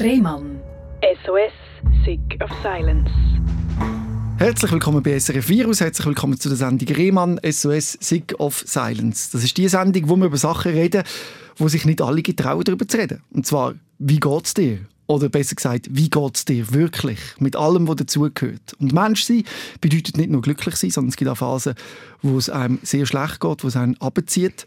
Rehmann. SOS, Sick of Silence. Herzlich willkommen bei SRF Virus, herzlich willkommen zu der Sendung Rehmann SOS Sick of Silence. Das ist die Sendung, wo wir über Sachen reden, wo sich nicht alle getrauen, darüber zu reden. Und zwar, wie geht's dir? Oder besser gesagt, wie geht's dir wirklich? Mit allem, was dazugehört. Und Menschsein bedeutet nicht nur glücklich sein, sondern es gibt auch Phasen, wo es einem sehr schlecht geht, wo es einen abzieht.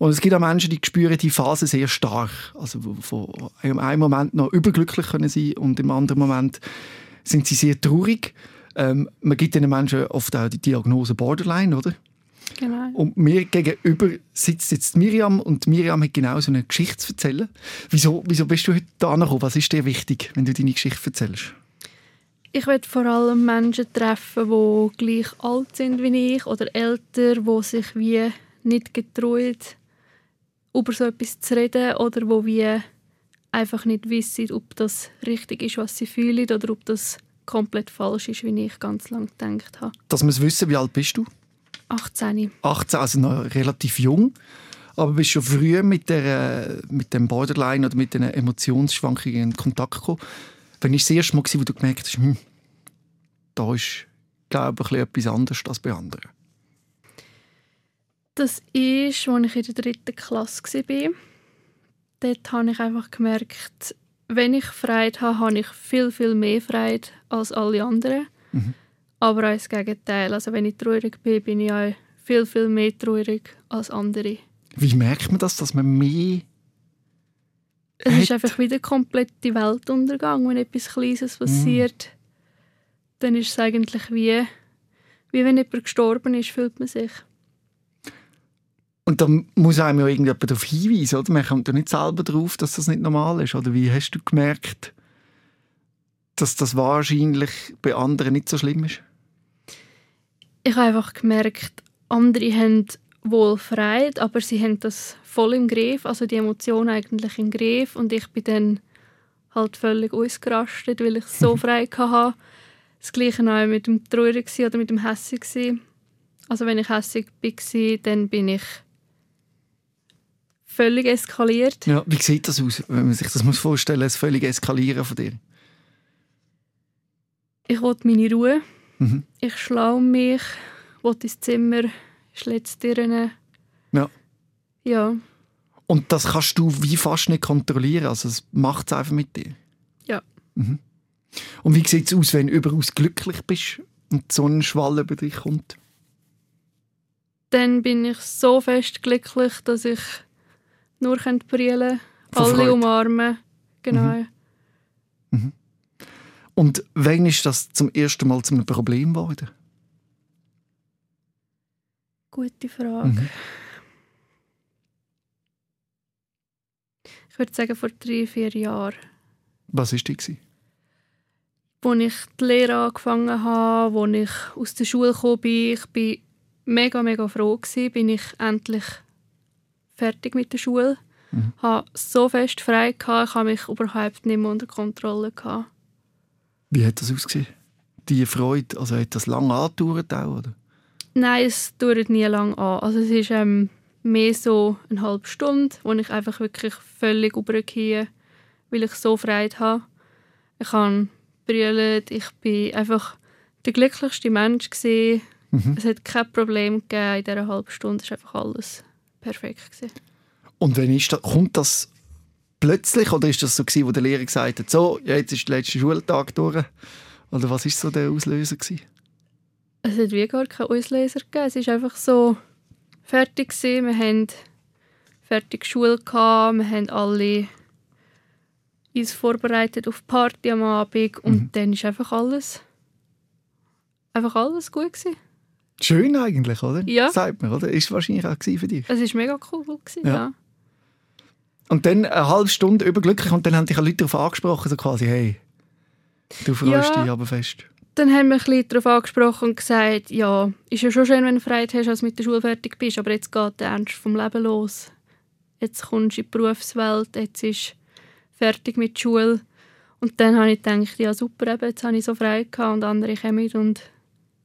Und es gibt auch Menschen, die spüren die Phase sehr stark. Also, von einem Moment noch überglücklich können sein und im anderen Moment sind sie sehr traurig. Ähm, man gibt diesen Menschen oft auch die Diagnose Borderline, oder? Genau. Und mir gegenüber sitzt jetzt Miriam und Miriam hat genau so eine Geschichte zu erzählen. Wieso, wieso bist du heute da gekommen? Was ist dir wichtig, wenn du deine Geschichte erzählst? Ich will vor allem Menschen treffen, die gleich alt sind wie ich oder älter, die sich wie nicht getrauen, über so etwas zu reden oder wo wie einfach nicht wissen, ob das richtig ist, was sie fühlen oder ob das komplett falsch ist, wie ich ganz lange gedacht habe. Dass wir es wissen, wie alt bist du? 18. 18, also noch relativ jung. Aber bist schon früh mit, der, mit dem Borderline oder mit den Emotionsschwankungen in Kontakt gekommen. Wann war das erste Mal, wo du gemerkt hast, hm, da ist, glaube ich, etwas anderes als bei anderen? Das ist, als ich in der dritten Klasse war. Dort habe ich einfach gemerkt, wenn ich Freude habe, habe ich viel, viel mehr Freude als alle anderen. Mhm. Aber auch das Gegenteil. Also wenn ich traurig bin, bin ich auch viel, viel mehr traurig als andere. Wie merkt man das, dass man mehr Es hat? ist einfach wieder komplett die Weltuntergang, wenn etwas Kleines passiert. Dann ist es eigentlich wie, wie wenn jemand gestorben ist, fühlt man sich. Und dann muss einem ja irgendjemand darauf hinweisen, oder? Man kommt ja nicht selber darauf, dass das nicht normal ist. Oder wie hast du gemerkt, dass das wahrscheinlich bei anderen nicht so schlimm ist? Ich habe einfach gemerkt, andere haben wohl Freude, aber sie haben das voll im Griff, also die Emotionen eigentlich im Griff und ich bin dann halt völlig ausgerastet, weil ich so Freude hatte. Das Gleiche auch mit dem Traurig gsi oder mit dem Hässig. Also wenn ich hässig war, dann bin ich völlig eskaliert. Ja, wie sieht das aus, wenn man sich das muss vorstellen muss, das völlige Eskalieren von dir? Ich wollte meine Ruhe. Mhm. Ich schlaue mich, wollte ins Zimmer, Schlitztüren. Ja. Ja, Und das kannst du wie fast nicht kontrollieren. Also es macht es einfach mit dir. Ja. Mhm. Und wie sieht es aus, wenn du überaus glücklich bist und so ein Schwall über dich kommt? dann bin ich so fest glücklich, dass ich nur brüllen könnte, Von alle Freude. umarmen. Genau. Und wann ist das zum ersten Mal zu einem Problem geworden? Gute Frage. Mhm. Ich würde sagen, vor drei, vier Jahren. Was war das? Als ich die Lehre angefangen habe, als ich aus der Schule gekommen bin, ich bin mega, mega froh gewesen, bin ich endlich fertig mit der Schule. Mhm. Ich hatte so fest frei, gehabt, ich habe mich überhaupt nicht mehr unter Kontrolle. Gehabt. Wie hat das ausgesehen? Die Freude, also hat das lange angedauert auch, oder? Nein, es dauert nie lang an. Also es ist ähm, mehr so eine halbe Stunde, wo ich einfach wirklich völlig übergehe, weil ich so Freude habe. Ich habe brüllt, ich bin einfach der glücklichste Mensch gesehen. Mhm. Es hat kein Problem gegeben in dieser halben Stunde. Es war einfach alles perfekt. Gewesen. Und wenn ist das, kommt das plötzlich oder ist das so gewesen, wo der Lehrer gesagt hat, so, jetzt ist der letzte Schultag durch? Oder was ist so der Auslöser gewesen? Es hat wie gar keinen Auslöser gegeben. Es war einfach so fertig. Gewesen. Wir hatten fertig Schule, gehabt. wir haben alle uns vorbereitet auf die Party am Abend und Mhm. dann ist einfach alles einfach alles gut gewesen. Schön eigentlich, oder? Ja. Sagt man, oder? Ist wahrscheinlich auch für dich. Es war mega cool. Gewesen, Ja. ja. Und dann eine halbe Stunde überglücklich und dann haben dich Leute darauf angesprochen, so quasi, hey, du freust Ja. dich aber fest. Dann haben wir ein bisschen darauf angesprochen und gesagt, ja, ist ja schon schön, wenn du Freude hast, als du mit der Schule fertig bist, aber jetzt geht der Ernst vom Leben los. Jetzt kommst du in die Berufswelt, jetzt ist fertig mit der Schule. Und dann habe ich gedacht, ja super, eben, jetzt habe ich so Freude gehabt und andere kommen und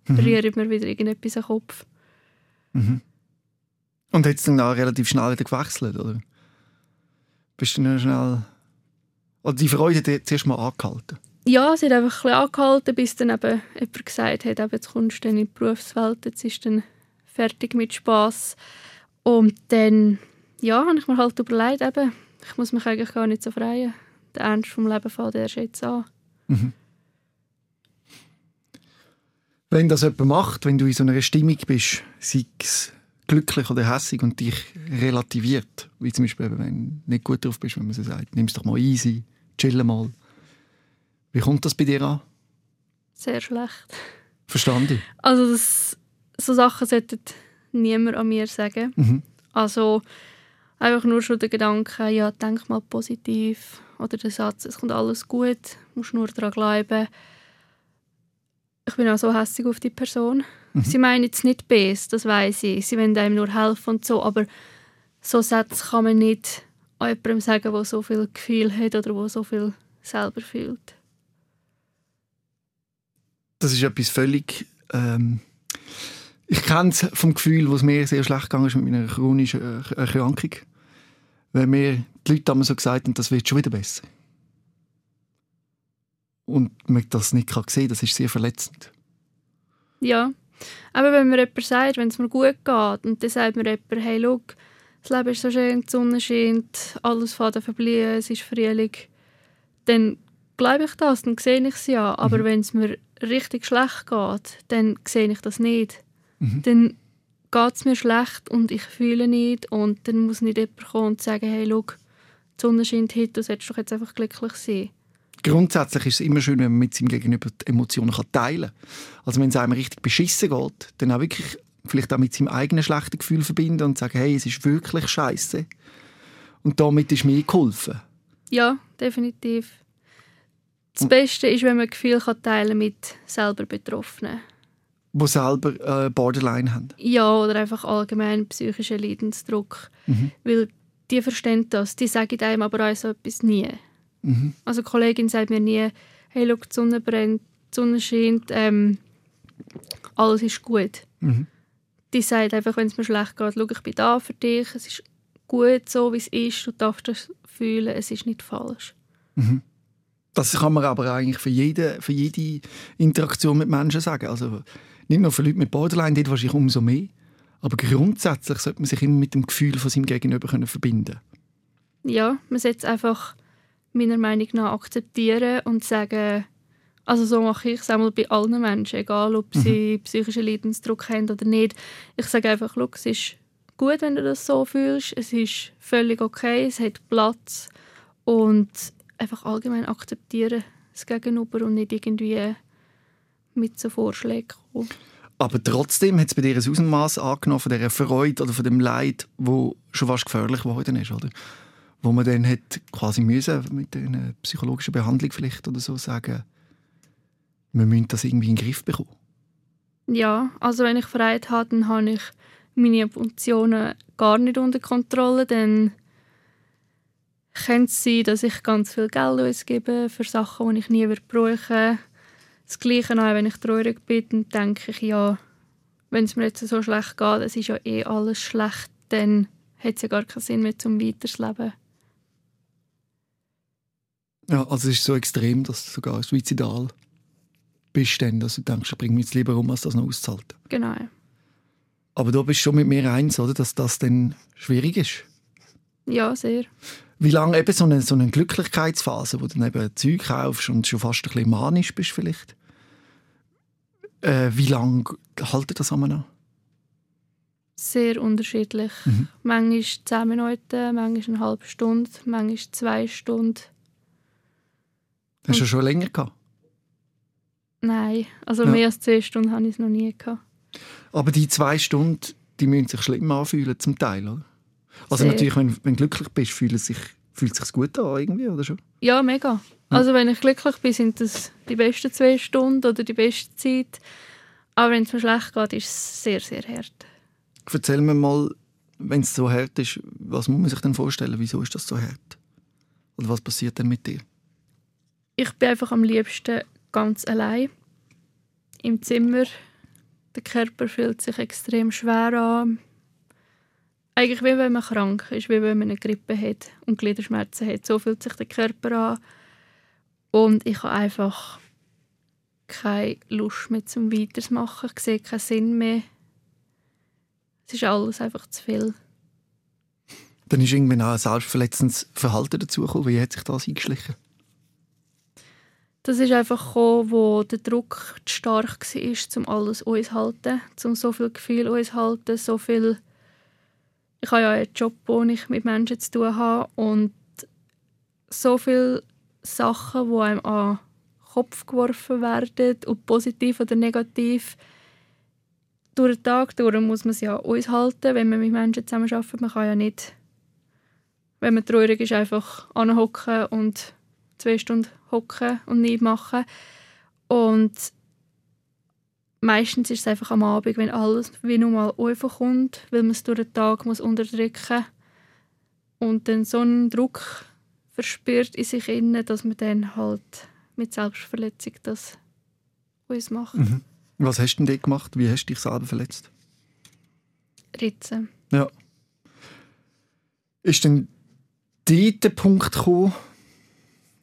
rühren mir wieder irgendetwas an den Kopf. Und hat es dann auch relativ schnell wieder gewechselt, oder? Bist du dann schnell... Also die Freude hat zuerst mal angehalten? Ja, sie hat einfach ein bisschen angehalten, bis dann eben jemand gesagt hat, eben, jetzt kommst du in die Berufswelt, jetzt ist dann fertig mit Spass. Und dann, ja, habe ich mir halt überlegt, eben, ich muss mich eigentlich gar nicht so freuen. Der Ernst vom Leben fängt erst jetzt an. Mhm. Wenn das jemand macht, wenn du in so einer Stimmung bist, sei es glücklich oder hässig und dich relativiert, wie zum Beispiel, wenn du nicht gut drauf bist, wenn man so sagt, nimm es doch mal easy, chill mal. Wie kommt das bei dir an? Sehr schlecht. Verstanden. Also das, so Sachen sollten niemand an mir sagen. Mhm. Also einfach nur schon der Gedanke, ja, denk mal positiv oder der Satz, es kommt alles gut, musst nur daran glauben. Ich bin auch so hässlich auf die Person. Mhm. Sie meinen jetzt nicht bes, das weiß ich. Sie wollen einem nur helfen und so, aber so Sätze kann man nicht an jemandem sagen, der so viel Gefühl hat oder der so viel selber fühlt. Das ist etwas völlig... Ähm ich kenne es vom Gefühl, wo es mir sehr schlecht gegangen ist mit meiner chronischen äh, Erkrankung. Wenn mir die Leute damals so gesagt haben, das wird schon wieder besser. Und man das nicht kann sehen das ist sehr verletzend. Ja, aber wenn mir jemand sagt, wenn es mir gut geht und dann sagt mir jemand, hey, schau, das Leben ist so schön, die Sonne scheint, alles fährt an verblühen, es ist Frühling, dann glaube ich das, dann sehe ich es ja. Aber Mhm. wenn es mir richtig schlecht geht, dann sehe ich das nicht. Mhm. Dann geht es mir schlecht und ich fühle nicht und dann muss nicht jemand kommen und sagen, hey, schau, die Sonne scheint heute, du solltest doch jetzt einfach glücklich sein. Grundsätzlich ist es immer schön, wenn man mit seinem Gegenüber die Emotionen kann teilen kann. Also wenn es einem richtig beschissen geht, dann auch wirklich vielleicht auch mit seinem eigenen schlechten Gefühl verbinden und sagen, hey, es ist wirklich scheiße. Und damit ist mir geholfen. Ja, definitiv. Das Und- Beste ist, wenn man Gefühle kann teilen mit selber Betroffenen. Die selber äh, Borderline haben. Ja, oder einfach allgemein psychischen Leidensdruck. Mhm. Weil die verstehen das, die sagen einem aber auch so etwas nie. Mhm. Also eine Kollegin sagt mir nie, hey, schau, die Sonne brennt, die Sonne scheint, ähm, alles ist gut. Mhm. Die sagt einfach, wenn es mir schlecht geht, schau, ich bin da für dich, es ist gut so, wie es ist, du darfst das fühlen, es ist nicht falsch. Das kann man aber eigentlich für jede, für jede Interaktion mit Menschen sagen. Also nicht nur für Leute mit Borderline, dort wahrscheinlich umso mehr. Aber grundsätzlich sollte man sich immer mit dem Gefühl von seinem Gegenüber können verbinden Ja, man es einfach meiner Meinung nach akzeptieren und sagen, also so mache ich es einmal bei allen Menschen, egal ob sie psychischen Leidensdruck haben oder nicht. Ich sage einfach, schau, es ist gut, wenn du das so fühlst, es ist völlig okay, es hat Platz und einfach allgemein akzeptieren das Gegenüber und nicht irgendwie mit so Vorschlägen kommen. Aber trotzdem hat es bei dir ein Außenmaß angenommen von dieser Freude oder von dem Leid, wo schon fast gefährlich geworden ist, oder? Wo man dann hat quasi müssen mit einer psychologischen Behandlung vielleicht oder so sagen, wir müssen das irgendwie in den Griff bekommen. Ja, also wenn ich Freiheit habe, dann habe ich meine Emotionen gar nicht unter Kontrolle. Dann könnte es sein, dass ich ganz viel Geld ausgebe für Sachen, die ich nie brauchen Das Gleiche auch, wenn ich traurig bin, dann denke ich, ja, wenn es mir jetzt so schlecht geht, es ist ja eh alles schlecht, dann hat es ja gar keinen Sinn mehr zum Weiterleben. Ja, also es ist so extrem, dass du sogar suizidal bist, dann, dass du denkst, ich bringe mich jetzt lieber um, als das noch auszuhalten. Genau. Aber du bist schon mit mir eins, oder, dass das dann schwierig ist. Ja, sehr. Wie lange eben so eine, so eine Glücklichkeitsphase, wo du dann eben Zeug kaufst und schon fast ein bisschen manisch bist vielleicht, äh, wie lange haltet das an? Sehr unterschiedlich. Mhm. Manchmal 10 Minuten, manchmal eine halbe Stunde, manchmal zwei Stunden. Hast du schon länger gehabt? Nein, also Ja. mehr als zwei Stunden habe ich es noch nie gehabt. Aber die zwei Stunden, die müssen sich schlimm anfühlen zum Teil, oder? Also Sehr. natürlich, wenn, wenn du glücklich bist, fühlt es sich, fühlt es sich gut an irgendwie, oder schon? Ja, mega. Also wenn ich glücklich bin, sind das die besten zwei Stunden oder die beste Zeit. Aber wenn es mir schlecht geht, ist es sehr, sehr hart. Erzähl mir mal, wenn es so hart ist, was muss man sich denn vorstellen? Wieso ist das so hart? Oder was passiert denn mit dir? Ich bin einfach am liebsten ganz allein im Zimmer. Der Körper fühlt sich extrem schwer an. eigentlich wie wenn man krank ist, wie wenn man eine Grippe hat und Gliederschmerzen hat. So fühlt sich der Körper an. Und ich habe einfach keine Lust mehr zum Weitermachen. Ich sehe keinen Sinn mehr. Es ist alles einfach zu viel. Dann ist irgendwann auch ein selbstverletzendes Verhalten dazugekommen. Wie hat sich das eingeschlichen? Das ist einfach gekommen, wo der Druck zu stark war, um alles uns zu halten, um so viel Gefühl uns zu halten, so viel... Ich habe ja einen Job, wo ich mit Menschen zu tun habe und so viele Sachen, die einem an den Kopf geworfen werden, ob positiv oder negativ. Durch den Tag durch muss man sie ja uns halten, wenn man mit Menschen zusammen arbeitet. Man kann ja nicht, wenn man traurig ist, einfach anhocken und zwei Stunden hocken und nichts machen. Und meistens ist es einfach am Abend, wenn alles wie nur mal kommt, weil man es durch den Tag muss unterdrücken muss. Und dann so einen Druck verspürt in sich innen, dass man dann halt mit Selbstverletzung das uns macht. Mhm. Was hast du denn gemacht? Wie hast du dich selber verletzt? Ritzen. Ja. Ist denn dort der Punkt gekommen,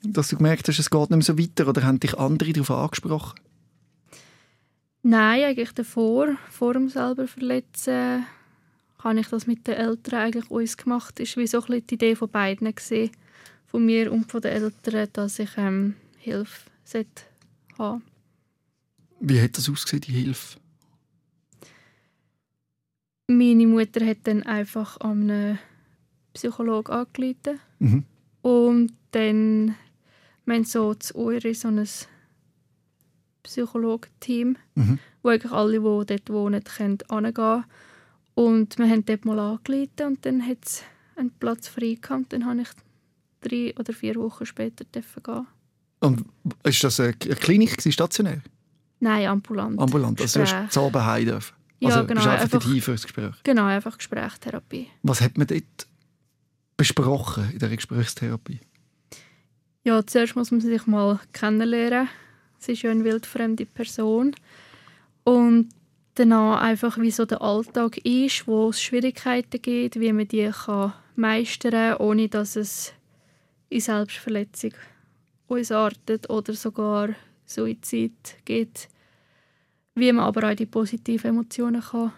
dass du gemerkt hast, es geht nicht mehr so weiter oder haben dich andere darauf angesprochen? Nein, eigentlich davor, vor dem selber verletzen, habe ich das mit den Eltern eigentlich uns gemacht. War wie so ein bisschen die Idee von beiden gewesen, von mir und von den Eltern, dass ich ähm, Hilfe haben Wie hat das ausgesehen, die Hilfe? Meine Mutter hat dann einfach an einen Psychologen angerufen. Mhm. Und dann haben so zu Uri so ein Psychologenteam, Mhm. wo eigentlich alle, die dort wohnen, können hingehen Und wir haben dort mal angeleitet und dann hat es einen Platz frei gehabt. Dann habe ich drei oder vier Wochen später gehen. Und ist das eine Klinik, stationär? Nein, ambulant. Ambulant, also du hast Gespräch. zu heim dürfen? Ja, Also genau, bist einfach, einfach- das Gespräch? Genau, einfach Gesprächstherapie. Was hat man dort besprochen in der Gesprächstherapie? Ja, zuerst muss man sich mal kennenlernen. Es ist ja eine wildfremde Person. Und danach einfach, wie so der Alltag ist, wo es Schwierigkeiten gibt, wie man die kann meistern kann, ohne dass es in Selbstverletzung ausartet oder sogar Suizid gibt. Wie man aber auch die positiven Emotionen kann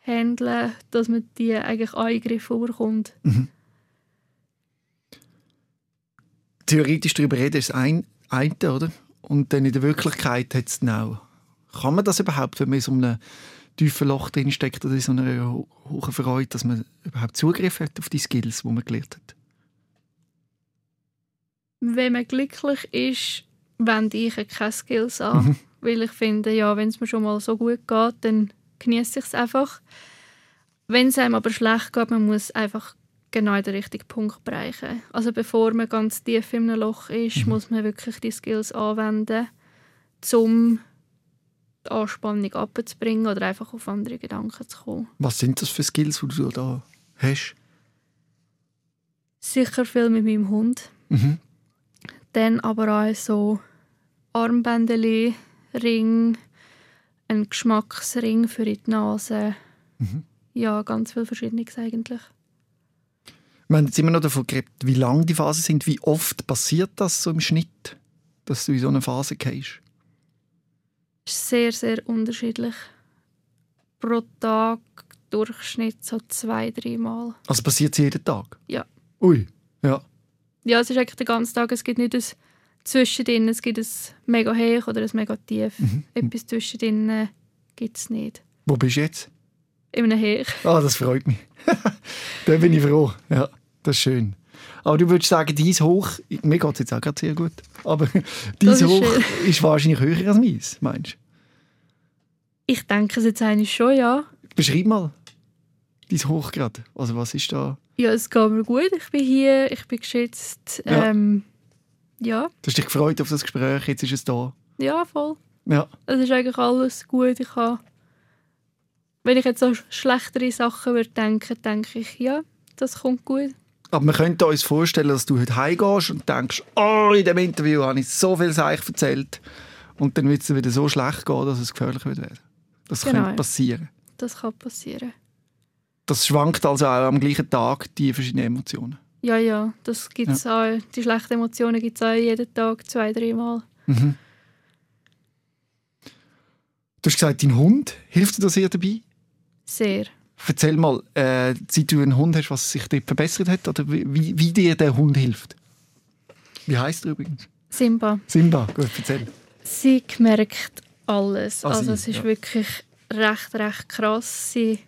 handeln, dass man die eigentlich angegriffen bekommt. Theoretisch darüber reden ist das ein, eine, oder? Und dann in der Wirklichkeit hat es auch. Kann man das überhaupt, wenn man in so einem tiefen Loch drin steckt oder in so einer ho- hohen Freude, dass man überhaupt Zugriff hat auf die Skills, die man gelernt hat? wenn man glücklich ist, wende ich keine Skills an. Weil ich finde, ja, wenn es mir schon mal so gut geht, dann genieße ich es einfach. Wenn es einem aber schlecht geht, man muss einfach genau in den richtigen Punkt bereichen. Also bevor man ganz tief in einem Loch ist, muss man wirklich die Skills anwenden, um die Anspannung abzubringen oder einfach auf andere Gedanken zu kommen. Was sind das für Skills, die du da hast? Sicher viel mit meinem Hund. Mhm. Dann aber auch so Armbändeli, Ring, ein Geschmacksring für die Nase. Mhm. Ja, ganz viel Verschiedenes eigentlich. Wir haben jetzt immer noch davon geredet, wie lang die Phasen sind. Wie oft passiert das so im Schnitt, dass du in so eine Phase gehst? Ist sehr, sehr unterschiedlich. Pro Tag Durchschnitt so zwei, dreimal. Also passiert es jeden Tag? Ja. Ui, ja. Ja, es ist eigentlich den ganzen Tag. Es gibt nicht ein Zwischendrin, es gibt ein mega hoch oder ein mega tief. Mhm. Etwas zwischendrin gibt es nicht. Wo bist du jetzt? In einem Hoch. Ah, das freut mich. da bin ich froh. Ja, das ist schön. Aber du würdest sagen, dein Hoch, mir geht es jetzt auch gerade sehr gut, aber dein ist Hoch schön. ist wahrscheinlich höher als meins, meinst du? Ich denke es jetzt eigentlich schon, ja. Beschreib mal dein Hoch gerade. Also was ist da? Ja, es geht mir gut. Ich bin hier, ich bin geschützt. Ja. Ähm, ja. Du hast dich gefreut auf das Gespräch, jetzt ist es da. ja, voll. Ja, Es ist eigentlich alles gut. Ich habe, wenn ich jetzt so schlechtere Sachen würde denken, denke ich, ja, das kommt gut. Aber wir könnten uns vorstellen, dass du heute heimgehst und denkst, oh, in dem Interview habe ich so viel Seich erzählt und dann wird es wieder so schlecht gehen, dass es gefährlich wird werden. Das Genau. könnte passieren. Das kann passieren. Das schwankt also auch am gleichen Tag, die verschiedenen Emotionen. Ja, ja, das gibt's auch. Die schlechten Emotionen gibt es auch jeden Tag, zwei, dreimal. Mhm. Du hast gesagt, dein Hund hilft dir da sehr dabei. Sehr. Erzähl mal, äh, seit du einen Hund hast, was sich dort verbessert hat oder wie, wie, dir der Hund hilft. Wie heißt er übrigens? Simba. Simba, gut, erzähl. Sie merkt alles. Ah, also es ist ja. wirklich recht, recht krass. Sie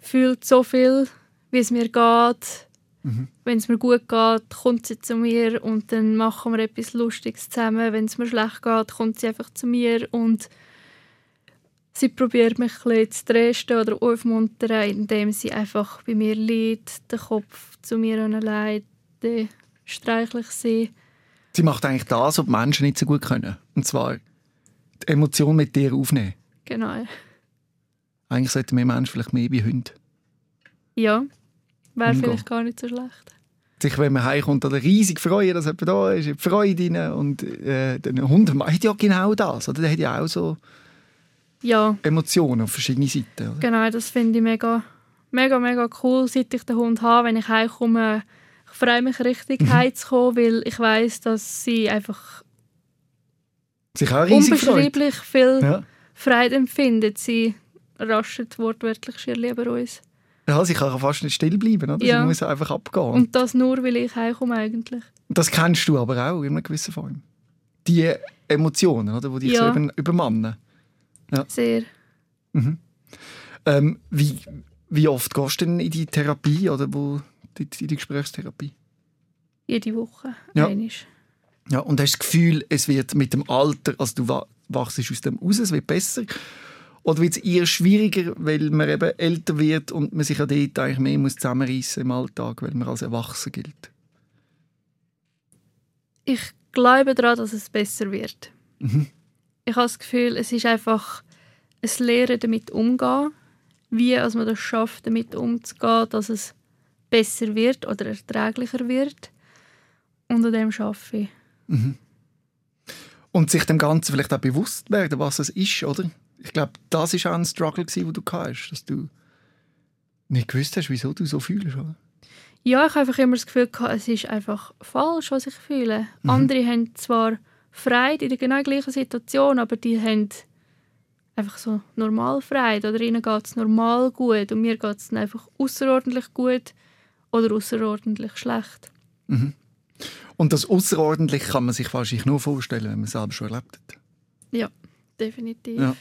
fühlt so viel, wie es mir geht. Mhm. Wenn es mir gut geht, kommt sie zu mir und dann machen wir etwas Lustiges zusammen. Wenn es mir schlecht geht, kommt sie einfach zu mir und sie probiert mich ein bisschen zu trösten oder aufmuntern, indem sie einfach bei mir liegt, den Kopf zu mir anlegt, dann streichle ich sie. Sie macht eigentlich das, was die Menschen nicht so gut können. Und zwar die Emotion mit dir aufnehmen. Genau. Eigentlich sollten wir Menschen vielleicht mehr wie Hunde. Ja, wäre vielleicht gar nicht so schlecht. Sich, wenn man heimkommt, oder riesig freuen, dass jemand da ist, Freude rein. Und äh, der Hund hat ja genau das. Oder? Der hat ja auch so Ja, Emotionen auf verschiedene Seiten. Oder? genau, das finde ich mega, mega, mega cool, seit ich den Hund habe. Wenn ich heimkomme, ich freue mich richtig, heimzukommen, weil ich weiß, dass sie einfach Sich auch riesig freut. unbeschreiblich viel Ja. Freude empfindet. Sie raschelt wortwörtlich schier lieber uns. ja, sie kann fast nicht still bleiben. Oder? Ja. Sie muss einfach abgehen. Und das nur, weil ich heimkomme eigentlich. das kennst du aber auch in einer gewissen Form. Die Emotionen, oder, die dich Ja. so über, übermannen. Sehr. Ähm, wie, wie oft gehst du denn in die Therapie oder wo, in die Gesprächstherapie? Jede Woche. Ja. einmal. Ja, und hast du das Gefühl, es wird mit dem Alter, also du wa- wachst aus dem raus, es wird besser? Oder wird es eher schwieriger, weil man eben älter wird und man sich ja dort eigentlich mehr muss zusammenreissen im Alltag, weil man als Erwachsen gilt? Ich glaube daran, dass es besser wird. Mhm. Ich habe das Gefühl, es ist einfach ein Lehren damit umgehen, wie als man das schafft, damit umzugehen, dass es besser wird oder erträglicher wird. Und an dem arbeite ich. Und sich dem Ganzen vielleicht auch bewusst werden, was es ist, oder? Ich glaube, das ist auch ein Struggle, gewesen, den du hast, dass du nicht gewusst hast, wieso du so fühlst, oder? Ja, ich habe einfach immer das Gefühl, gehabt, es ist einfach falsch, was ich fühle. Mhm. Andere haben zwar Freude in der genau gleichen Situation, aber die haben einfach so normal Freude oder ihnen geht es normal gut und mir geht es einfach außerordentlich gut oder außerordentlich schlecht. Und das außerordentlich kann man sich wahrscheinlich nur vorstellen, wenn man es selber schon erlebt hat. Ja, definitiv. Ja.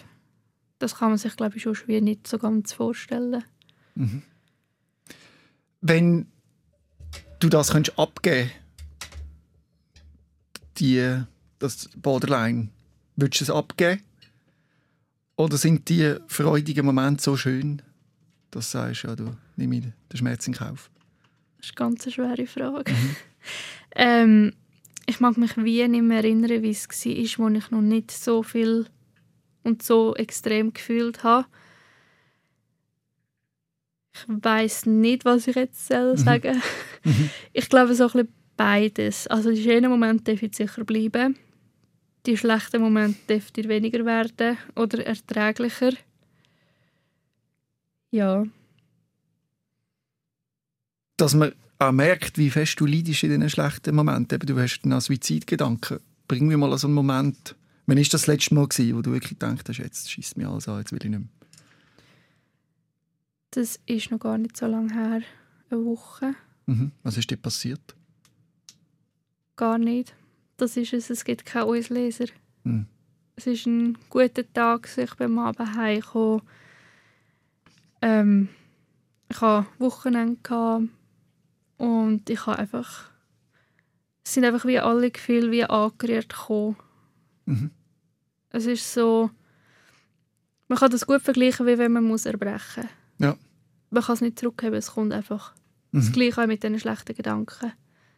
Das kann man sich, glaube ich, schon schwer nicht so ganz vorstellen. Wenn du das könntest abgeben die das Borderline, würdest du es abgeben? Oder sind die freudigen Momente so schön, dass du sagst, ja, du nimm den Schmerz in Kauf? Das ist eine ganz schwere Frage. ähm, ich mag mich wie nicht mehr erinnern, wie es war, wo ich noch nicht so viel und so extrem gefühlt habe. Ich weiß nicht, was ich jetzt soll sagen Ich glaube, so ein bisschen beides. Also die schönen Momente dürfen sicher bleiben. Die schlechten Momente dürfen weniger werden oder erträglicher. Ja. Dass man auch merkt, wie fest du leidest in diesen schlechten Momenten. Eben, du hast einen Suizidgedanken. Bring mir mal so einen Moment. Wann war das, das letzte Mal, gewesen, wo du wirklich gedacht hast, jetzt schießt mir alles an, jetzt will ich nicht mehr? Das ist noch gar nicht so lange her. Eine Woche. Mhm. Was ist dir passiert? Gar nicht. Das ist es. Es gibt keinen Auslöser. Mhm. Es war ein guter Tag. Ich bin am Abend heimgekommen. Ähm, ich hatte Wochenende und ich habe einfach... Es sind einfach wie alle Gefühle wie angerührt gekommen. Mhm. Es ist so... Man kann das gut vergleichen, wie wenn man muss erbrechen muss. Ja. Man kann es nicht zurückheben, es kommt einfach. Das Mhm. Gleiche auch mit diesen schlechten Gedanken.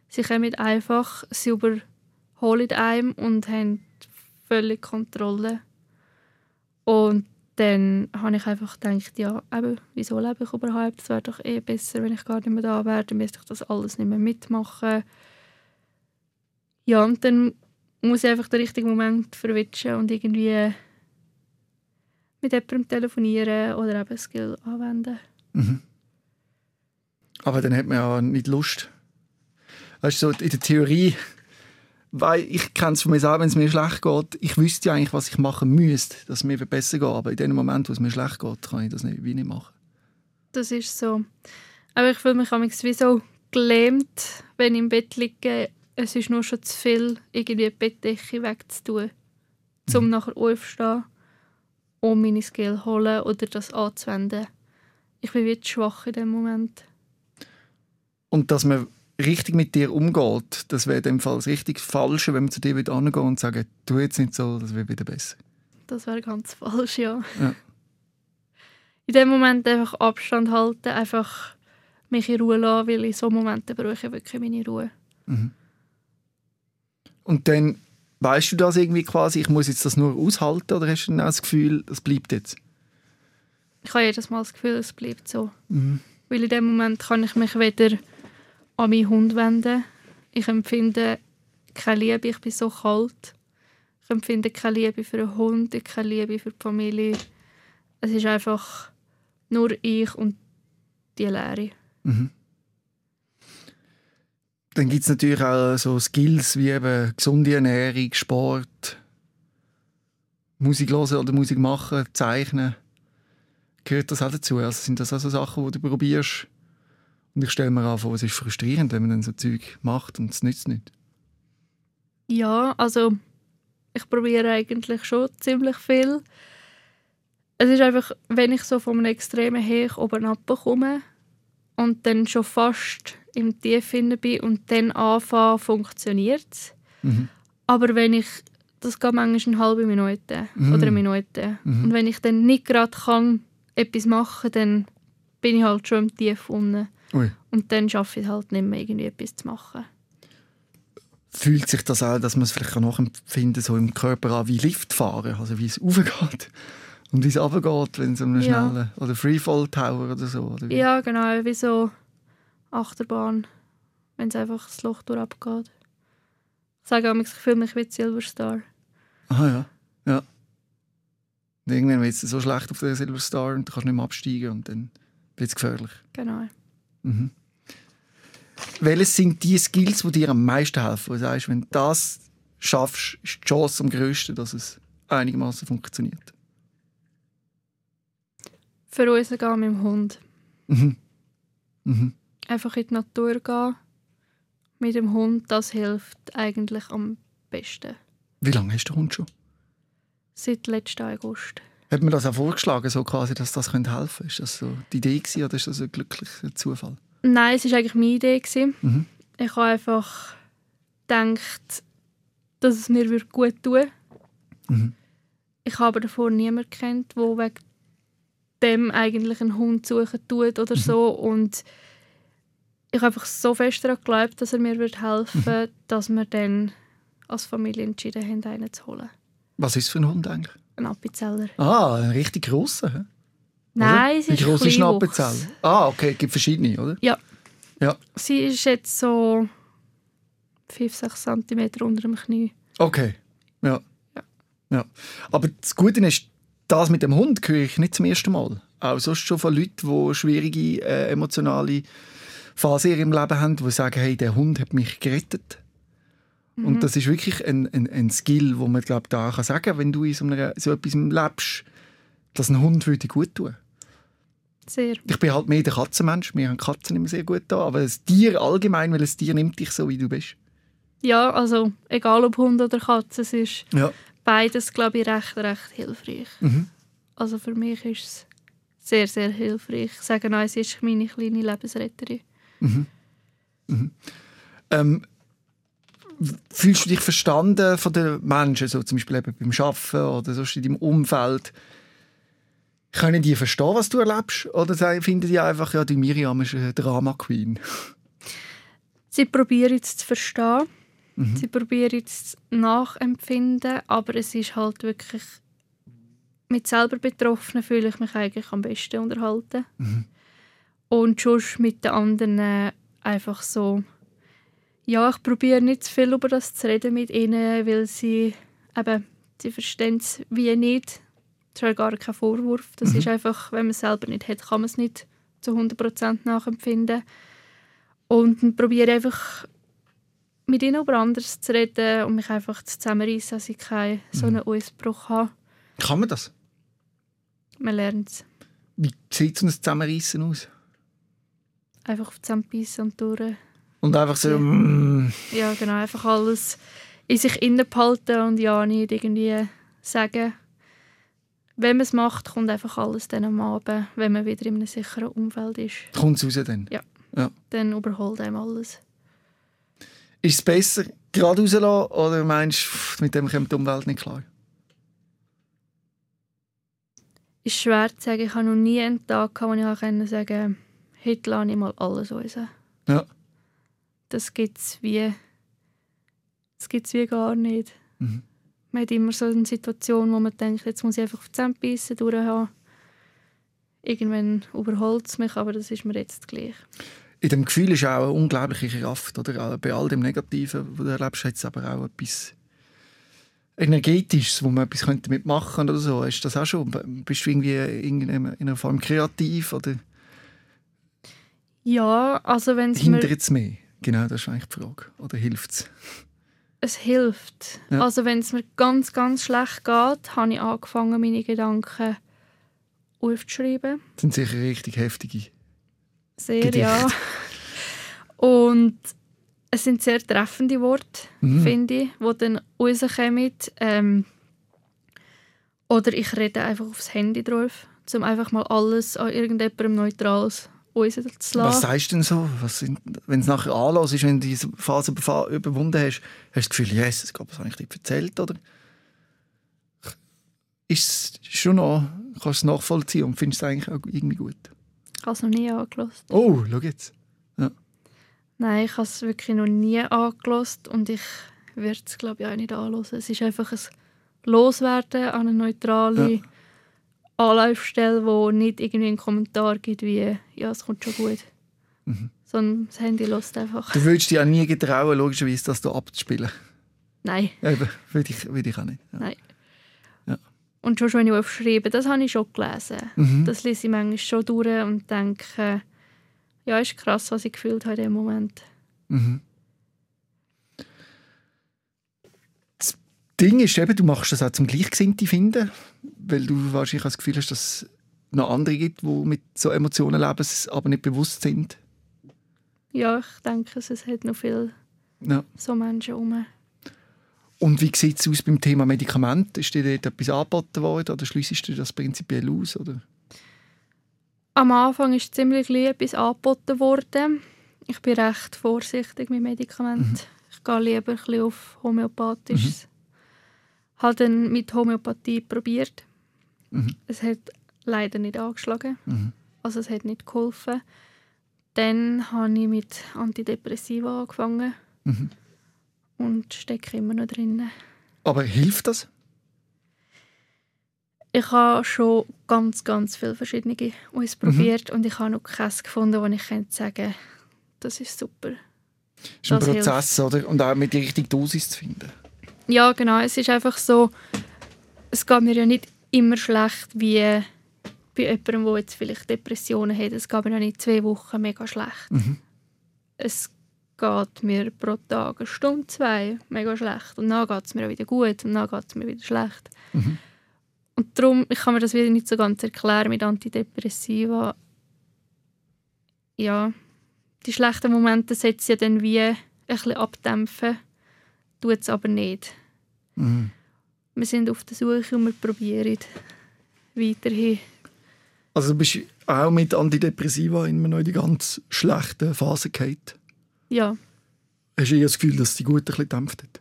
Sie kommen einfach, sie überholen einem und haben völlig Kontrolle. Und dann habe ich einfach gedacht, ja, eben, wieso lebe ich überhaupt? Es wäre doch eh besser, wenn ich gar nicht mehr da wäre, dann müsste ich das alles nicht mehr mitmachen. Ja, und dann muss ich einfach den richtigen Moment verwitschen und irgendwie mit jemandem telefonieren oder eben Skill anwenden. Mhm. Aber dann hat man ja nicht Lust. Weißt du, so in der Theorie, weil ich kenne es von mir selber, wenn es mir schlecht geht, ich wüsste ja eigentlich, was ich machen müsste, dass es mir besser geht. Aber in dem Moment, wo es mir schlecht geht, kann ich das nicht, wie nicht machen. Das ist so. Aber ich fühle mich manchmal wie so gelähmt, wenn ich im Bett liege. Es ist nur schon zu viel, irgendwie die Bettdecke wegzutun, um nachher aufzustehen, um meine Skill holen oder das anzuwenden. Ich bin wie schwach in dem Moment. Und dass man richtig mit dir umgeht, das wäre in dem Fall das richtig Falsche, wenn man zu dir wieder angehen und sagen, tu jetzt nicht so, das wäre wieder besser. Das wäre ganz falsch, ja. Ja. In dem Moment einfach Abstand halten, einfach mich in Ruhe lassen, weil in so Momenten brauche ich wirklich meine Ruhe. Und dann weißt du das irgendwie quasi, ich muss jetzt das nur aushalten oder hast du dann auch das Gefühl, das bleibt jetzt? Ich habe jedes Mal das Gefühl, es bleibt so. Weil in dem Moment kann ich mich weder an meinen Hund wenden. Ich empfinde keine Liebe, ich bin so kalt. Ich empfinde keine Liebe für einen Hund, keine Liebe für die Familie. Es ist einfach nur ich und die Leere. Dann gibt es natürlich auch so Skills wie eben gesunde Ernährung, Sport, Musik hören oder Musik machen, zeichnen. Gehört das auch dazu? Also sind das also Sachen, die du probierst? Und ich stelle mir auch vor, es ist frustrierend, wenn man dann so Zeug macht und es nützt nicht. Ja, also ich probiere eigentlich schon ziemlich viel. Es ist einfach, wenn ich so vom extremen Hech oben abkomme und dann schon fast im Tiefen bin und dann anfange, funktioniert es. Mhm. Aber wenn ich, das geht manchmal eine halbe Minute Mhm. oder eine Minute. Mhm. Und wenn ich dann nicht gerade kann, etwas machen, dann bin ich halt schon im Tief unten. Ui. Und dann schaffe ich halt nicht mehr, irgendwie etwas zu machen. Fühlt sich das auch, dass man es vielleicht nachempfinden so im Körper an wie Liftfahren, also wie es aufgeht und wie es runtergeht, wenn es um einen Ja. schnellen oder Freefall Tower oder so. Oder? Ja, genau, wie so Achterbahn, wenn es einfach das Loch durchabgeht. Ich sage auch, ich fühle mich wie Silverstar. Aha, ja. ja. Und irgendwann wird es so schlecht auf der Silver Star und du kannst nicht mehr absteigen und dann wird es gefährlich. Genau. Mhm. Welches sind die Skills, die dir am meisten helfen? Wo du sagst, wenn du das schaffst, ist die Chance am grössten, dass es einigermaßen funktioniert. Für uns gehen mit dem Hund. Mhm. Mhm. Einfach in die Natur gehen mit dem Hund, das hilft eigentlich am besten. Wie lange hast du den Hund schon? Seit letzten August. Hat mir das auch vorgeschlagen, so quasi, dass das könnte helfen könnte? Ist das so die Idee gewesen, oder ist das ein glücklicher Zufall? Nein, es war eigentlich meine Idee. gewesen. Mhm. Ich habe einfach gedacht, dass es mir gut tun würde. Mhm. Ich habe davor niemanden kennt, der wegen dem eigentlich einen Hund suchen tut oder so. Und ich habe einfach so fest daran geglaubt, dass er mir würde helfen würde, dass wir dann als Familie entschieden haben, einen zu holen. Was ist für ein Hund eigentlich? Ein Appenzeller. Ah, ein richtig grosser. Nein, Oder? sie ist Wie groß ist ein Kleinwuchs. Appenzell? Ah, okay, es gibt verschiedene, oder? Ja. Ja, Sie ist jetzt so 5-6 cm unter dem Knie. okay. Ja. Ja. ja. Aber das Gute ist, das mit dem Hund höre ich nicht zum ersten Mal. Auch sonst schon von Leuten, die schwierige äh, emotionale Phasen in ihrem Leben haben, die sagen, hey, der Hund hat mich gerettet. Mhm. Und das ist wirklich ein, ein, ein Skill, wo man glaub, da kann sagen wenn du in so, einer, so etwas lebst, dass ein Hund würde gut tun Sehr. Ich bin halt mehr der Katzenmensch, mir haben Katzen immer sehr gut da, aber das Tier allgemein, weil das Tier nimmt dich so, wie du bist. Ja, also egal ob Hund oder Katze, es ist Ja. beides, glaube ich, recht, recht hilfreich. Mhm. Also für mich ist es sehr, sehr hilfreich. Ich sage, nein, sie ist meine kleine Lebensretterin. Ähm, fühlst du dich verstanden von den Menschen, so zum Beispiel eben beim Arbeiten oder sonst in deinem Umfeld? Können die verstehen, was du erlebst? Oder finden die einfach, ja, die Miriam ist eine Drama-Queen? Sie probieren es zu verstehen. Sie probieren es nachempfinden, aber es ist halt wirklich mit selber Betroffenen fühle ich mich eigentlich am besten unterhalten. Und sonst mit den anderen einfach so, ja, ich probiere nicht zu viel über das zu reden mit ihnen, weil sie eben, sie verstehen es wie nicht. Das ist ja gar kein Vorwurf. Das ist einfach, wenn man es selber nicht hat, kann man es nicht zu 100% nachempfinden. Und probiere einfach mit ihnen über anderes zu reden und mich einfach zusammenreißen, dass ich keinen so einen Ausbruch habe. Kann man das? Man lernt es. Wie sieht so ein Zusammenreissen aus? Einfach auf beißen und durch. Und einfach so, Ja. mm, Ja, genau. Einfach alles in sich behalten und ja nicht irgendwie sagen. Wenn man es macht, kommt einfach alles dann am Abend, wenn man wieder in einem sicheren Umfeld ist. kommt es raus dann? Dann überholt einem alles. Ist es besser, gerade rauslassen oder meinst du, mit dem kommt die Umwelt nicht klar? Ist schwer zu sagen. Ich habe noch nie einen Tag gehabt, wo ich sagen konnte, heute lasse ich mal alles raus. Ja. Das gibt es wie, das gibt's wie gar nicht. Mhm. Man hat immer so eine Situation, wo man denkt, jetzt muss ich einfach auf die Zähne beißen, durchhaben. Irgendwann überholt es mich, aber das ist mir jetzt gleich. In dem Gefühl ist auch eine unglaubliche Kraft. Oder? Bei all dem Negativen, was du erlebst, hat es aber auch etwas Energetisches, wo man etwas könnte damit machen oder so. Ist das auch schon? Bist du irgendwie in einer, in einer Form kreativ oder Ja, also wenn es mir... hindert es mehr? Genau, das ist eigentlich die Frage. Oder hilft es? Es hilft. Ja. Also wenn es mir ganz, ganz schlecht geht, habe ich angefangen, meine Gedanken aufzuschreiben. Das sind sicher richtig heftige. Sehr, Gedichte. ja. Und es sind sehr treffende Worte, Mhm. finde ich, die dann rauskommen. Ähm, oder ich rede einfach aufs Handy drauf, um einfach mal alles an irgendjemandem Neutrales rauszulassen. Was sagst du denn so? Sind, wenn es nachher Anlass ist, wenn du diese Phase überwunden hast, hast du das Gefühl, yes, ich glaube, das habe ich dir erzählt, oder? Ist es schon noch, kannst du es nachvollziehen und findest es eigentlich auch irgendwie gut? Ich habe es noch nie angelassen. Oh, schau jetzt. Nein, ich habe es wirklich noch nie angelassen und ich werde es, glaube ich, auch nicht anhören. Es ist einfach ein Loswerden an eine neutrale Ja. Anlaufstelle, wo nicht irgendwie einen Kommentar gibt wie «Ja, es kommt schon gut». Mhm. Sondern das Handy lässt einfach. Du würdest dich auch nie getrauen, logischerweise, das hier abzuspielen. Nein, Ja, Eben, würde ich, würde ich auch nicht. Ja. nein. Ja. Und schon, wenn ich aufschreibe, das habe ich schon gelesen. Mhm. Das lese ich manchmal schon durch und denke, ja, ist krass, was ich gefühlt habe in dem Moment. Mhm. Das Ding ist eben, du machst das auch zum Gleichgesinnten finden, weil du wahrscheinlich das Gefühl hast, dass es noch andere gibt, die mit so Emotionen leben, aber nicht bewusst sind. Ja, ich denke, es hat noch viele Ja. so Menschen herum. Und wie sieht es aus beim Thema Medikament? Ist dir dort etwas angeboten worden oder schließt du das prinzipiell aus? Oder? Am Anfang ist ziemlich etwas angeboten worden. Ich bin recht vorsichtig mit Medikamenten. Ich gehe lieber ein bisschen auf homöopathisches. Habe dann mit Homöopathie probiert. Mhm. Es hat leider nicht angeschlagen. Mhm. Also es hat nicht geholfen. Dann habe ich mit Antidepressiva angefangen Mhm. und stecke immer noch drin. Aber hilft das? Ich habe schon ganz, ganz viele verschiedene ausprobiert und ich habe noch keins gefunden, wo ich könnte sagen das ist super. ist ein Das Prozess, oder? Und auch mit die richtige Dosis zu finden. Ja, genau. Es ist einfach so, es geht mir ja nicht immer schlecht wie bei jemandem, der jetzt vielleicht Depressionen hat. Es geht mir nicht zwei Wochen mega schlecht. Mhm. Es geht mir pro Tag eine Stunde, zwei mega schlecht. Und dann geht es mir wieder gut und dann geht es mir wieder schlecht. Mhm. Und darum, ich kann mir das wieder nicht so ganz erklären mit Antidepressiva. Ja, die schlechten Momente setzen ja dann wie ein bisschen abdämpfen, tut es aber nicht. Mhm. Wir sind auf der Suche und wir probieren weiterhin. Also du bist auch mit Antidepressiva in einer die ganz schlechten Phase gefallen. Ja, Hast du eher das Gefühl, dass die gut ein bisschen dämpft hat?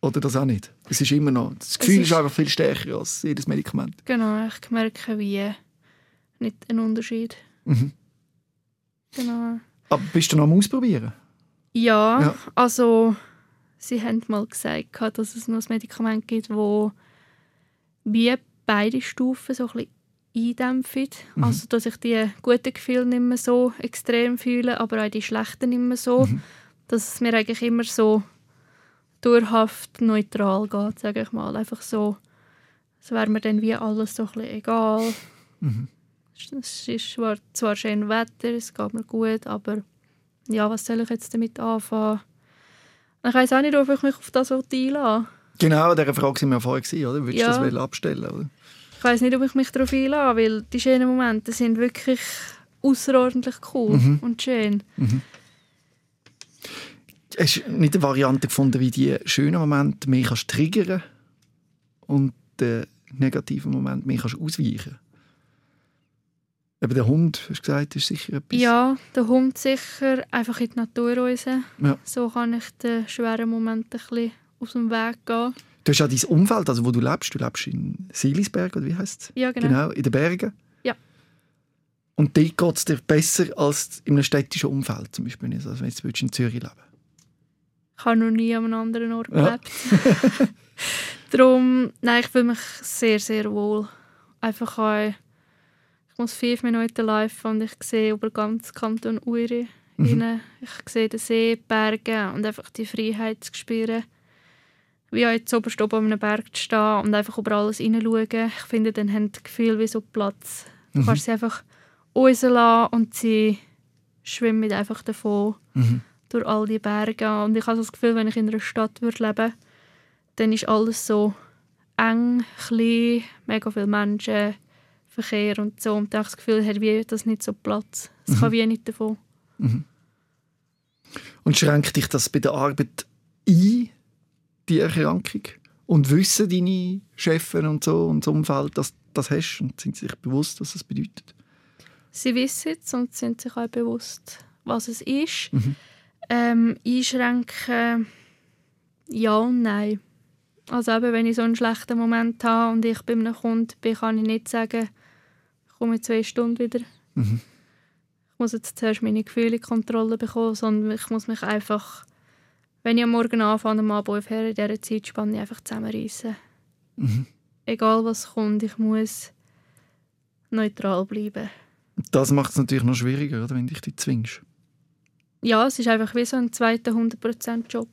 Oder das auch nicht? Es ist immer noch... Das Gefühl ist, ist- einfach viel stärker als jedes Medikament. genau. Ich merke wie nicht einen Unterschied. Mhm. Genau. Aber bist du noch am Ausprobieren? Ja, Ja. also sie haben mal gesagt, dass es noch ein Medikament gibt, wo wie beide Stufen so ein bisschen eindämpfen. Mhm. Also dass ich die guten Gefühle nicht mehr so extrem fühle, aber auch die schlechten nicht mehr so. Mhm. Dass es mir eigentlich immer so dauerhaft neutral geht, sage ich mal. Einfach so, es wäre mir dann wie alles so ein bisschen egal. Mhm. Es ist zwar, zwar schön Wetter, es geht mir gut, aber ja, was soll ich jetzt damit anfangen? Ich weiß auch nicht, ob ich mich auf das einlassen Genau, dieser Frage sind wir vorher gewesen, oder? Würdest Ja. du das abstellen, oder? Ich weiß nicht, ob ich mich darauf einlasse, weil die schönen Momente sind wirklich außerordentlich cool Mhm. und schön. Hast du nicht eine Variante gefunden, wie die schönen Momente mehr kannst triggern und den negativen Moment mehr kannst ausweichen? Eben der Hund, hast du gesagt, ist sicher etwas. Ja, der Hund sicher einfach in die Natur raus. Ja. So kann ich den schweren Moment ein bisschen aus dem Weg gehen. Du hast ja dein Umfeld, also wo du lebst. Du lebst in Silisberg, oder wie heißt es? Ja, genau. Genau, in den Bergen. Ja. Und dort geht es dir besser als in einem städtischen Umfeld, zum Beispiel. Also wenn du jetzt in Zürich leben Ich habe noch nie an einem anderen Ort Ja. gelebt. Darum, nein, ich fühle mich sehr, sehr wohl. Einfach auch, ich muss fünf Minuten live und ich sehe über ganz Kanton Uri mhm. Ich sehe den See, die Berge und einfach die Freiheit zu spüren. Wie auch jetzt oberst oben an einem Berg zu stehen und einfach über alles hineinschauen. Ich finde, dann haben die Gefühle wie so Platz. Du Mhm. kannst sie einfach rauslassen und sie schwimmen einfach davon Mhm. durch all die Berge. Und ich habe so das Gefühl, wenn ich in einer Stadt würde leben dann ist alles so eng, klein, mega viele Menschen, Verkehr und so. Und habe das Gefühl, hat wie das nicht so Platz. Es kann wie nicht davon. Und schränkt dich das bei der Arbeit ein, die Erkrankung? Und wissen deine Chefs und so und das Umfeld, dass du das hast? Und sind sie sich bewusst, was das bedeutet? Sie wissen es und sind sich auch bewusst, was es ist. Mhm. Ähm, einschränken, ja und nein. Also eben, wenn ich so einen schlechten Moment habe und ich bei einem Kunden bin, kann ich nicht sagen, komme in zwei Stunden wieder. Mhm. Ich muss jetzt zuerst meine Gefühle in Kontrolle bekommen, sondern ich muss mich einfach, wenn ich am Morgen anfange, am Abend aufhören, in dieser Zeitspanne einfach zusammenreißen. Mhm. Egal was kommt, ich muss neutral bleiben. Das macht es natürlich noch schwieriger, oder, wenn dich die zwingst. Ja, es ist einfach wie so ein zweiter 100%-Job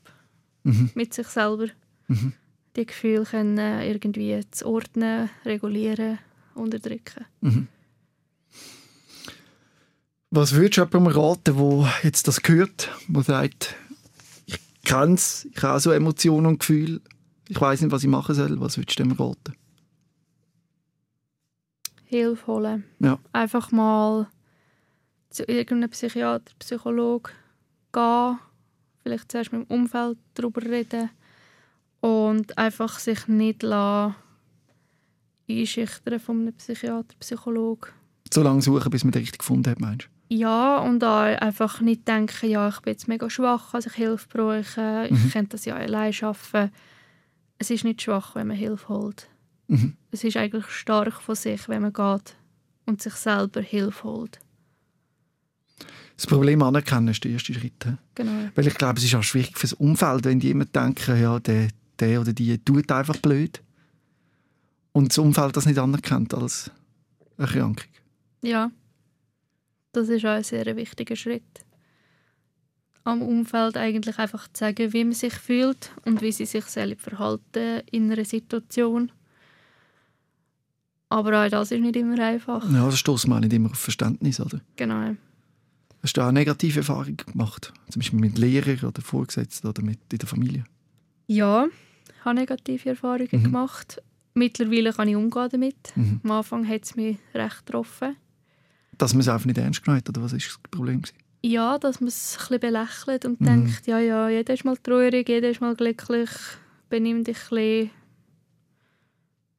Mhm. mit sich selber. Mhm. Die Gefühle können äh, irgendwie zu ordnen, regulieren, unterdrücken. Mhm. Was würdest du jemandem raten, der jetzt das hört, der sagt, ich kenne es, ich habe auch so Emotionen und Gefühle, ich weiß nicht, was ich machen soll. Was würdest du dem raten? Hilfe holen. Ja. Einfach mal zu irgendeinem Psychiater, Psychologe gehen. Vielleicht zuerst mit dem Umfeld darüber reden. Und einfach sich nicht lassen, einschüchtern von einem Psychiater, Psychologe. So lange suchen, bis man den richtig gefunden hat, meinst du? Ja, und auch einfach nicht denken, ja, ich bin jetzt mega schwach, also ich Hilfe brauche, ich Mhm. könnte das ja allein schaffen. Es ist nicht schwach, wenn man Hilfe holt. Mhm. Es ist eigentlich stark von sich, wenn man geht und sich selber Hilfe holt. Das Problem anerkennen ist der erste Schritt. Genau. Weil ich glaube, es ist auch schwierig fürs Umfeld, wenn die immer denken, ja, der, der oder die tut einfach blöd. Und das Umfeld das nicht anerkennt als Erkrankung. Ja, das ist auch ein sehr wichtiger Schritt. Am Umfeld eigentlich einfach zu sagen, wie man sich fühlt und wie sie sich selbst verhalten in einer Situation. Aber auch das ist nicht immer einfach. Ja, das stößt man auch nicht immer auf Verständnis, oder? Genau. Hast du auch negative Erfahrungen gemacht? Zum Beispiel mit Lehrern oder Vorgesetzten oder mit in der Familie? Ja, ich habe negative Erfahrungen Mhm. gemacht. Mittlerweile kann ich umgehen damit. Mhm. Am Anfang hat es mich recht getroffen. Dass man es einfach nicht ernst genommen hat, oder was ist das Problem? gewesen? Ja, dass man es ein bisschen belächelt und Mhm. denkt, ja, ja, jeder ist mal traurig, jeder ist mal glücklich, benimm dich ein bisschen.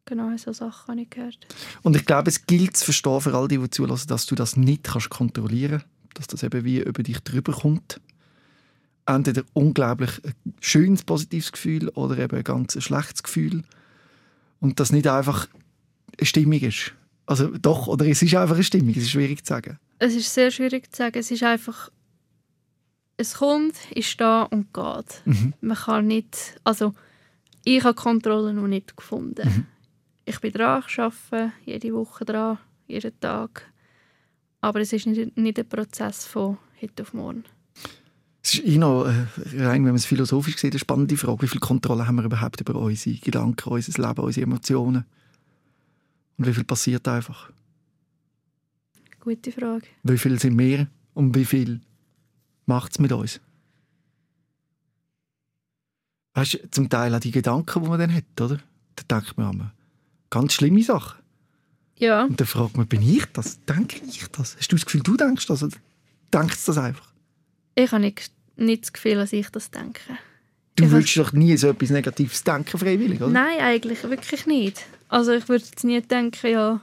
Genau, so Sachen habe ich gehört. Und ich glaube, es gilt zu verstehen für all die, die zulassen, dass du das nicht kannst kontrollieren kannst. Dass das eben wie über dich drüber kommt. Entweder unglaublich schönes, positives Gefühl oder eben ein ganz schlechtes Gefühl. Und das nicht einfach eine Stimmung ist. Also doch, oder es ist einfach eine Stimmung, es ist schwierig zu sagen. Es ist sehr schwierig zu sagen. Es ist einfach, es kommt, ist da und geht. Mhm. Man kann nicht, also ich habe die Kontrolle noch nicht gefunden. Mhm. Ich bin dran, ich arbeite jede Woche dran, jeden Tag. Aber es ist nicht, nicht ein Prozess von heute auf morgen. Es ist eh noch, äh, rein, wenn man es philosophisch sieht, eine spannende Frage. Wie viel Kontrolle haben wir überhaupt über unsere Gedanken, unser Leben, unsere Emotionen? Und wie viel passiert einfach? Gute Frage. Wie viel sind wir und wie viel macht es mit uns? Weißt du, zum Teil auch die Gedanken, die man dann hat, oder? Da denkt man an ganz schlimme Sachen. Ja, Und dann fragt man, bin ich das? Denke ich das? Hast du das Gefühl, du denkst das? Oder denkst du das einfach? ich habe nicht, nicht das Gefühl, dass ich das denke. Du Ich würdest doch nie so etwas Negatives denken, freiwillig, oder? Nein, eigentlich wirklich nicht. Also ich würde jetzt nie denken, ja,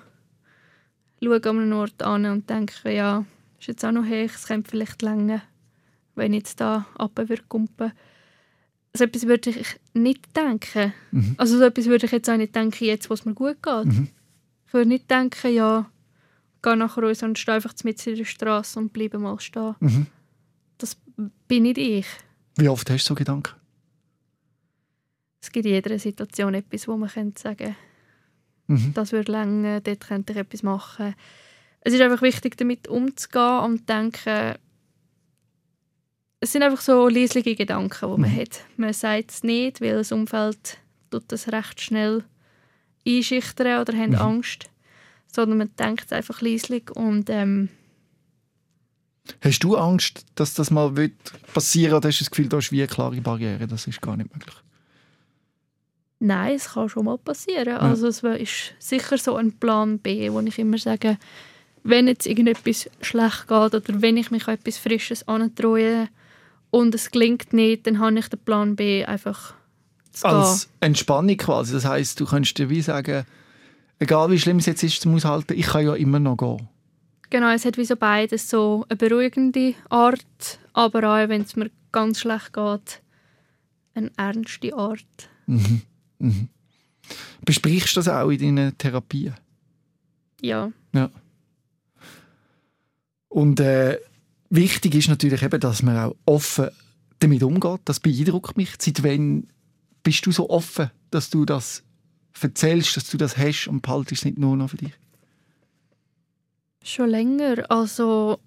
schaue an einen Ort an und denke, ja, ist jetzt auch noch hoch, es könnte vielleicht länger, wenn ich jetzt da runter würde kumpen. So etwas würde ich nicht denken. Mhm. Also so etwas würde ich jetzt auch nicht denken, jetzt, wo es mir gut geht. Mhm. Ich würde nicht denken, ja, gehe nachher raus und stehe einfach mitten in der Straße und bleibe mal stehen. Mhm. Das bin nicht ich. Wie oft hast du so Gedanken? Es gibt in jeder Situation etwas, wo man könnte sagen Mhm. das würde länger, dort könnte ich etwas machen. Es ist einfach wichtig, damit umzugehen und zu denken, es sind einfach so leisliche Gedanken, die man Mhm. hat. Man sagt es nicht, weil das Umfeld tut das recht schnell einschüchtern oder haben Mhm. Angst. Sondern man denkt es einfach leislich und ähm, Hast du Angst, dass das mal wird passieren oder hast du das Gefühl, da ist wie eine klare Barriere? Das ist gar nicht möglich. Nein, es kann schon mal passieren. Also es ist sicher so ein Plan B, wo ich immer sage, wenn jetzt irgendetwas schlecht geht oder wenn ich mich an etwas Frisches antreue und es gelingt nicht, dann habe ich den Plan B einfach zu Als Entspannung quasi. Das heißt, du könntest dir wie sagen, egal wie schlimm es jetzt ist zum Aushalten, ich kann ja immer noch gehen. gehen. Genau, es hat wie so beides so eine beruhigende Art, aber auch, wenn es mir ganz schlecht geht, eine ernste Art. Mhm. Mhm. Besprichst du das auch in deinen Therapien? Ja, Ja. Und äh, wichtig ist natürlich eben, dass man auch offen damit umgeht. Das beeindruckt mich. Seit wann bist du so offen, dass du das erzählst, dass du das hast und behaltest es nicht nur noch für dich? Schon länger, also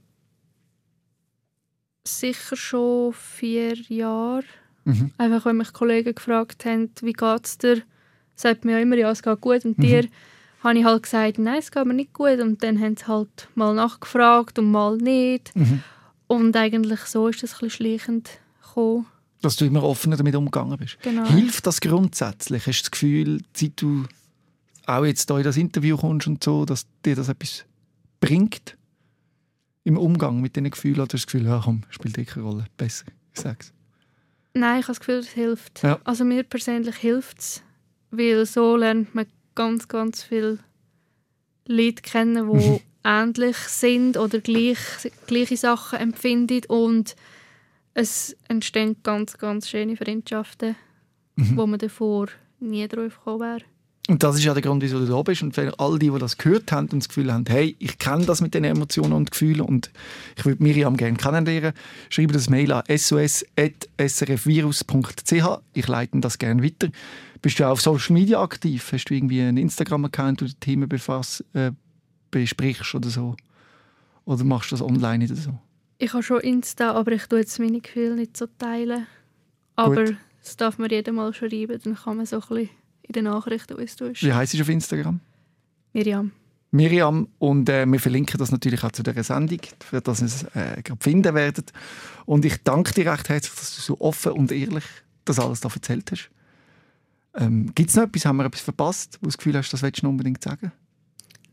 sicher schon vier Jahre. Mhm. Einfach, wenn mich Kollegen gefragt haben, wie geht es dir, sagt mir ja immer, ja, es geht gut. Und Mhm. dir habe ich halt gesagt, nein, es geht mir nicht gut. Und dann haben sie halt mal nachgefragt und mal nicht. Mhm. Und eigentlich so ist das ein bisschen schleichend gekommen. Dass du immer offener damit umgegangen bist. Genau. Hilft das grundsätzlich? Hast du das Gefühl, seit du auch jetzt hier in das Interview kommst und so, dass dir das etwas bringt? Im Umgang mit diesen Gefühlen? Oder hast du das Gefühl, ja komm, spielt keine Rolle, besser, ich sag's. Nein, ich habe das Gefühl, es hilft. Ja. Also mir persönlich hilft es, weil so lernt man ganz, ganz viele Leute kennen, die ähnlich sind oder gleich, gleiche Sachen empfinden und es entstehen ganz, ganz schöne Freundschaften, Mhm. wo man davor nie drauf gekommen wäre. Und das ist ja der Grund, wieso du da bist. Und für all die, die das gehört haben und das Gefühl haben, hey, ich kenne das mit den Emotionen und Gefühlen und ich würde Miriam gerne kennenlernen, schreibe das Mail an sos.srfvirus.ch. Ich leite das gerne weiter. Bist du auch auf Social Media aktiv? Hast du irgendwie einen Instagram-Account, wo du Themen befass, äh, besprichst oder so? Oder machst du das online oder so? Ich habe schon Insta, aber ich tue jetzt meine Gefühle nicht so teilen. Aber Gut. das darf man jedem mal schreiben, dann kann man so ein bisschen in den Nachrichten, du ist. Wie heisst du auf Instagram? Miriam. Miriam. Und äh, wir verlinken das natürlich auch zu dieser Sendung, für dass ihr es äh, gerade finden werdet. Und ich danke dir recht herzlich, dass du so offen und ehrlich das alles da erzählt hast. Ähm, Gibt es noch etwas, haben wir etwas verpasst, wo du das Gefühl hast, das willst du unbedingt sagen?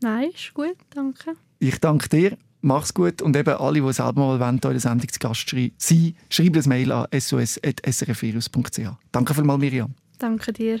Nein, ist gut, danke. Ich danke dir, mach's gut und eben alle, die selber mal wollen, in der Sendung zu Gast sein, schreiben das Mail an sos.srfvirus.ch. Danke vielmals, Miriam. Danke dir.